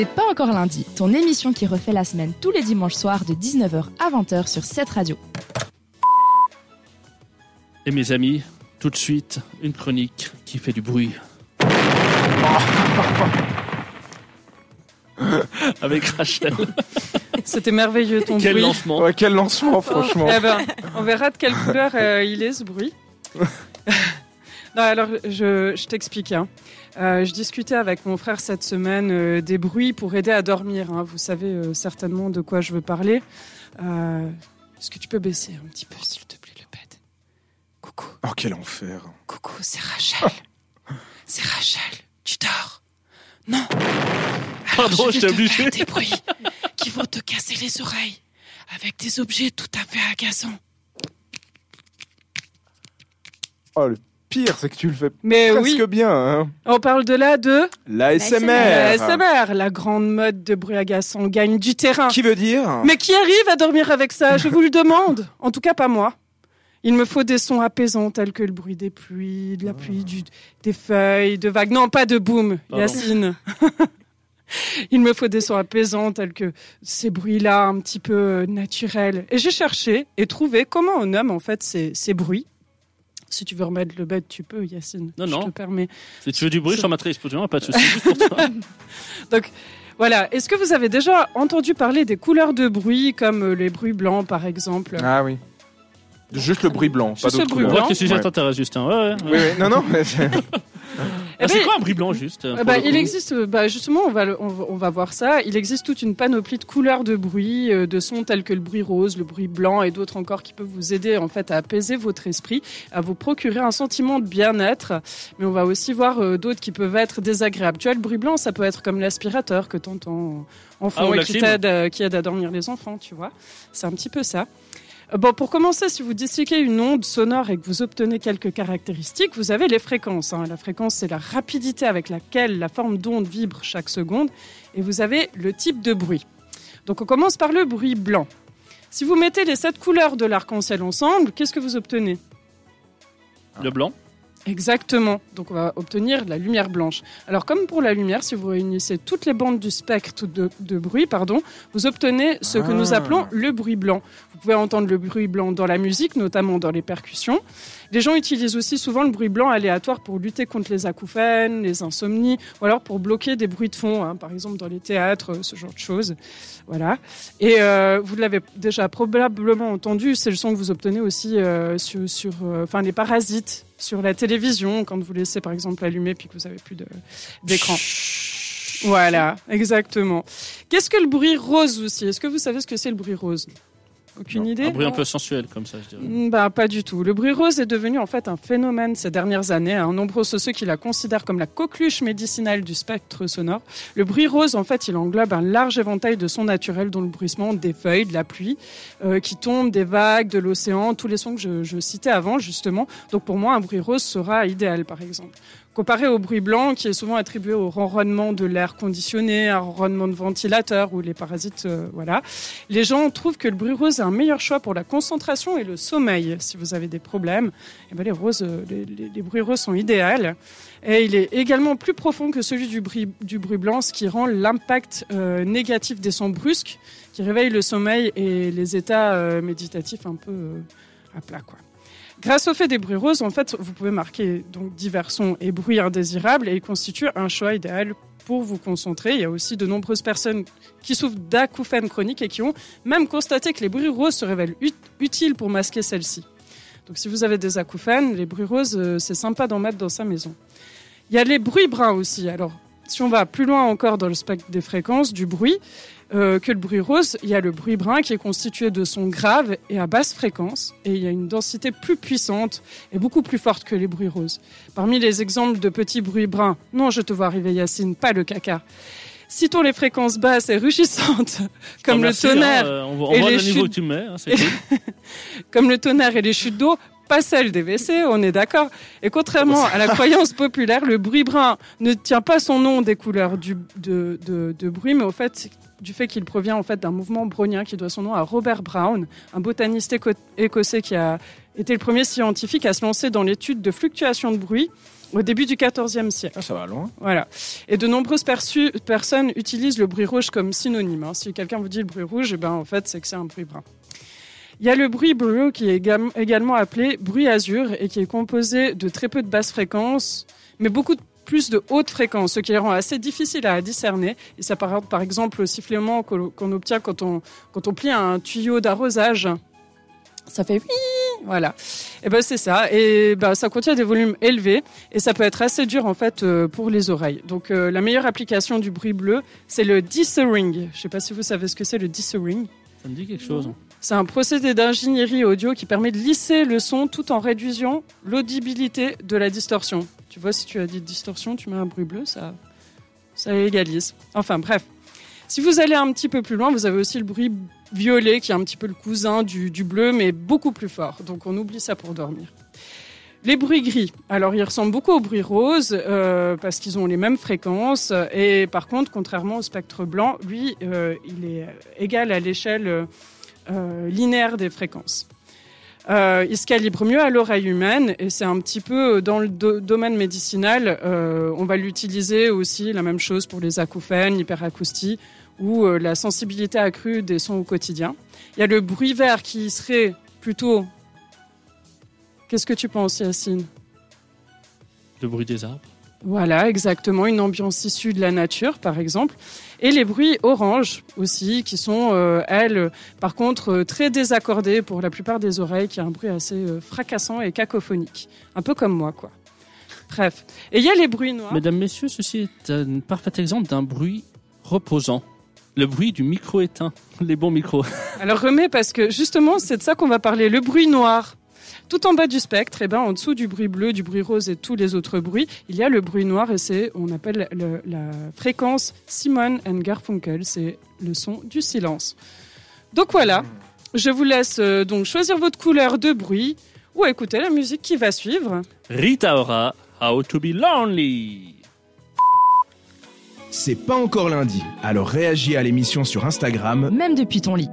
C'est pas encore lundi, ton émission qui refait la semaine tous les dimanches soirs de 19h à 20h sur cette radio. Et mes amis, tout de suite, une chronique qui fait du bruit. Avec Rachel. C'était merveilleux ton Quel bruit. lancement. Ouais, quel lancement, franchement. Eh ben, on verra de quelle couleur euh, il est ce bruit. non, alors je, je t'explique. hein. Euh, je discutais avec mon frère cette semaine euh, des bruits pour aider à dormir. hein. Vous savez euh, certainement de quoi je veux parler. Est-ce que tu peux baisser un petit peu, s'il te plaît, le bed Coucou, Oh, quel enfer. coucou, c'est Rachel. C'est Rachel. Tu dors? Non. Alors, Pardon, je j'étais te obligé. des bruits qui vont te casser les oreilles avec des objets tout à fait agaçants. Oh, le pire, c'est que tu le fais Mais presque oui, bien. Hein. on parle de là de L'ASMR. la SMR, la grande mode de bruit agaçant gagne du terrain. Qui veut dire Mais qui arrive à dormir avec ça? Je vous le demande. En tout cas, pas moi. Il me faut des sons apaisants tels que le bruit des pluies, de la pluie, du, des feuilles, de vagues. Non, pas de boom, Pardon. Yacine. Il me faut des sons apaisants tels que ces bruits-là un petit peu naturels. Et j'ai cherché et trouvé comment on nomme en fait ces, ces bruits. Si tu veux remettre le bête, tu peux, Yacine. Non, Je non. te permets. Si tu veux du bruit, je t'en mettrai explosion, pas de soucis. juste pour toi. Donc voilà, est-ce que vous avez déjà entendu parler des couleurs de bruit comme euh, les bruits blancs par exemple? Ah oui. Juste le bruit blanc, pas Juste le d'autre bruit On couleur. voit blanc. que le sujet Ouais. t'intéresse, Justin. Ouais, ouais. Oui, oui. Non, non, mais c'est- Ah, Eh c'est ben, quoi un bruit blanc, juste bah, le il existe, bah, justement, on va, le- on, va, on va voir ça. Il existe toute une panoplie de couleurs de bruit, euh, de sons tels que le bruit rose, le bruit blanc et d'autres encore qui peuvent vous aider en fait à apaiser votre esprit, à vous procurer un sentiment de bien-être. Mais on va aussi voir euh, d'autres qui peuvent être désagréables. Tu vois, le bruit blanc, ça peut être comme l'aspirateur que tu entends en fond Ah, et qui euh, qui aide à dormir les enfants, tu vois. C'est un petit peu ça. Bon, pour commencer, si vous disséquez une onde sonore et que vous obtenez quelques caractéristiques, vous avez les fréquences. hein. La fréquence, c'est la rapidité avec laquelle la forme d'onde vibre chaque seconde. Et vous avez le type de bruit. Donc, on commence par le bruit blanc. Si vous mettez les sept couleurs de l'arc-en-ciel ensemble, qu'est-ce que vous obtenez? Le blanc. Exactement. Donc on va obtenir la lumière blanche. Alors comme pour la lumière, si vous réunissez toutes les bandes du spectre de, de bruit, pardon, vous obtenez ce que nous Ah. appelons le bruit blanc. Vous pouvez entendre le bruit blanc dans la musique, notamment dans les percussions. Les gens utilisent aussi souvent le bruit blanc aléatoire pour lutter contre les acouphènes, les insomnies, ou alors pour bloquer des bruits de fond, hein, par exemple dans les théâtres, ce genre de choses. Voilà. Et euh, vous l'avez déjà probablement entendu, c'est le son que vous obtenez aussi euh, sur, sur euh, enfin les parasites sur la télévision quand vous laissez par exemple allumer puis que vous avez plus d'écran. Voilà, exactement. Qu'est-ce que le bruit rose aussi? Est-ce que vous savez ce que c'est le bruit rose? Aucune idée Un bruit un peu sensuel, comme ça, je dirais. Mm, Bah, pas du tout. Le bruit rose est devenu en fait un phénomène ces dernières années. Hein. Nombreux sont ceux qui la considèrent comme la coqueluche médicinale du spectre sonore. Le bruit rose, en fait, il englobe un large éventail de sons naturels, dont le bruissement des feuilles, de la pluie, euh, qui tombent, des vagues, de l'océan, tous les sons que je, je citais avant, justement. Donc pour moi, un bruit rose sera idéal, par exemple. Comparé au bruit blanc, qui est souvent attribué au ronronnement de l'air conditionné, un ronronnement de ventilateur ou les parasites, euh, voilà. Les gens trouvent que le bruit rose est un meilleur choix pour la concentration et le sommeil. Si vous avez des problèmes, eh ben les, roses, euh, les, bruits roses sont idéaux. Et il est également plus profond que celui du bruit, blanc, ce qui rend l'impact euh, négatif des sons brusques, qui réveillent le sommeil et les états méditatifs un peu à plat, quoi. Grâce au fait des bruits roses, en fait, vous pouvez marquer donc divers sons et bruits indésirables et ils constituent un choix idéal pour vous concentrer. Il y a aussi de nombreuses personnes qui souffrent d'acouphènes chroniques et qui ont même constaté que les bruits roses se révèlent ut- utiles pour masquer celles-ci. Donc si vous avez des acouphènes, les bruits roses, euh, c'est sympa d'en mettre dans sa maison. Il y a les bruits bruns aussi. Alors, si on va plus loin encore dans le spectre des fréquences du bruit, euh, que le bruit rose, il y a le bruit brun qui est constitué de sons graves et à basse fréquence, et il y a une densité plus puissante et beaucoup plus forte que les bruits roses. Parmi les exemples de petits bruits bruns, non, je te vois arriver Yacine, pas le caca. Citons les fréquences basses et rugissantes, comme le Merci, tonnerre, hein, hein, comme le tonnerre et les chutes d'eau, pas celles des WC, on est d'accord. Et contrairement à la croyance populaire, le bruit brun ne tient pas son nom des couleurs du, de, de, de bruit, mais au fait du fait qu'il provient en fait d'un mouvement brownien qui doit son nom à Robert Brown, un botaniste éco- écossais qui a été le premier scientifique à se lancer dans l'étude de fluctuations de bruit au début du XIVe siècle. Ah, ça va loin. Voilà. Et de nombreuses personnes utilisent le bruit rouge comme synonyme. hein. Si quelqu'un vous dit le bruit rouge, eh ben, en fait, c'est que c'est un bruit brun. Il y a le bruit bleu qui est également appelé bruit azur et qui est composé de très peu de basses fréquences, mais beaucoup plus de hautes fréquences, ce qui rend assez difficile à discerner. Et ça par, exemple au sifflement qu'on obtient quand on, plie un tuyau d'arrosage. Ça fait voilà. Et ben c'est ça. Et ben ça contient des volumes élevés et ça peut être assez dur en fait euh, pour les oreilles. Donc euh, la meilleure application du bruit bleu, c'est le dithering. Je sais pas si vous savez ce que c'est le dithering. Ça me dit quelque chose. C'est un procédé d'ingénierie audio qui permet de lisser le son tout en réduisant l'audibilité de la distorsion. Tu vois, si tu as dit distorsion, tu mets un bruit bleu, ça, ça égalise. Enfin bref. Si vous allez un petit peu plus loin, vous avez aussi le bruit violet qui est un petit peu le cousin du, bleu, mais beaucoup plus fort. Donc on oublie ça pour dormir. Les bruits gris. Alors ils ressemblent beaucoup aux bruits roses euh, parce qu'ils ont les mêmes fréquences. Et par contre, contrairement au spectre blanc, lui, euh, il est égal à l'échelle euh, linéaire des fréquences. Euh, il se calibre mieux à l'oreille humaine et c'est un petit peu euh, dans le do- domaine médicinal. euh, on va l'utiliser aussi la même chose pour les acouphènes, l'hyperacoustie ou euh, la sensibilité accrue des sons au quotidien. Il y a le bruit vert qui serait plutôt. Qu'est-ce que tu penses, Yacine? Le bruit des arbres. Voilà, exactement, une ambiance issue de la nature, par exemple. Et les bruits orange aussi, qui sont, euh, elles, par contre, euh, très désaccordés pour la plupart des oreilles, qui a un bruit assez euh, fracassant et cacophonique. Un peu comme moi, quoi. Bref. Et il y a les bruits noirs. Mesdames, messieurs, ceci est un parfait exemple d'un bruit reposant. Le bruit du micro éteint. Les bons micros. Alors remets, parce que justement, c'est de ça qu'on va parler. Le bruit noir. Tout en bas du spectre, et ben, en dessous du bruit bleu, du bruit rose et tous les autres bruits, il y a le bruit noir et c'est, on appelle le- la fréquence Simon and Garfunkel, c'est le son du silence. Donc voilà, je vous laisse euh, donc choisir votre couleur de bruit ou écouter la musique qui va suivre. Rita Ora, How to be lonely. C'est pas encore lundi, alors réagis à l'émission sur Instagram Même depuis ton lit.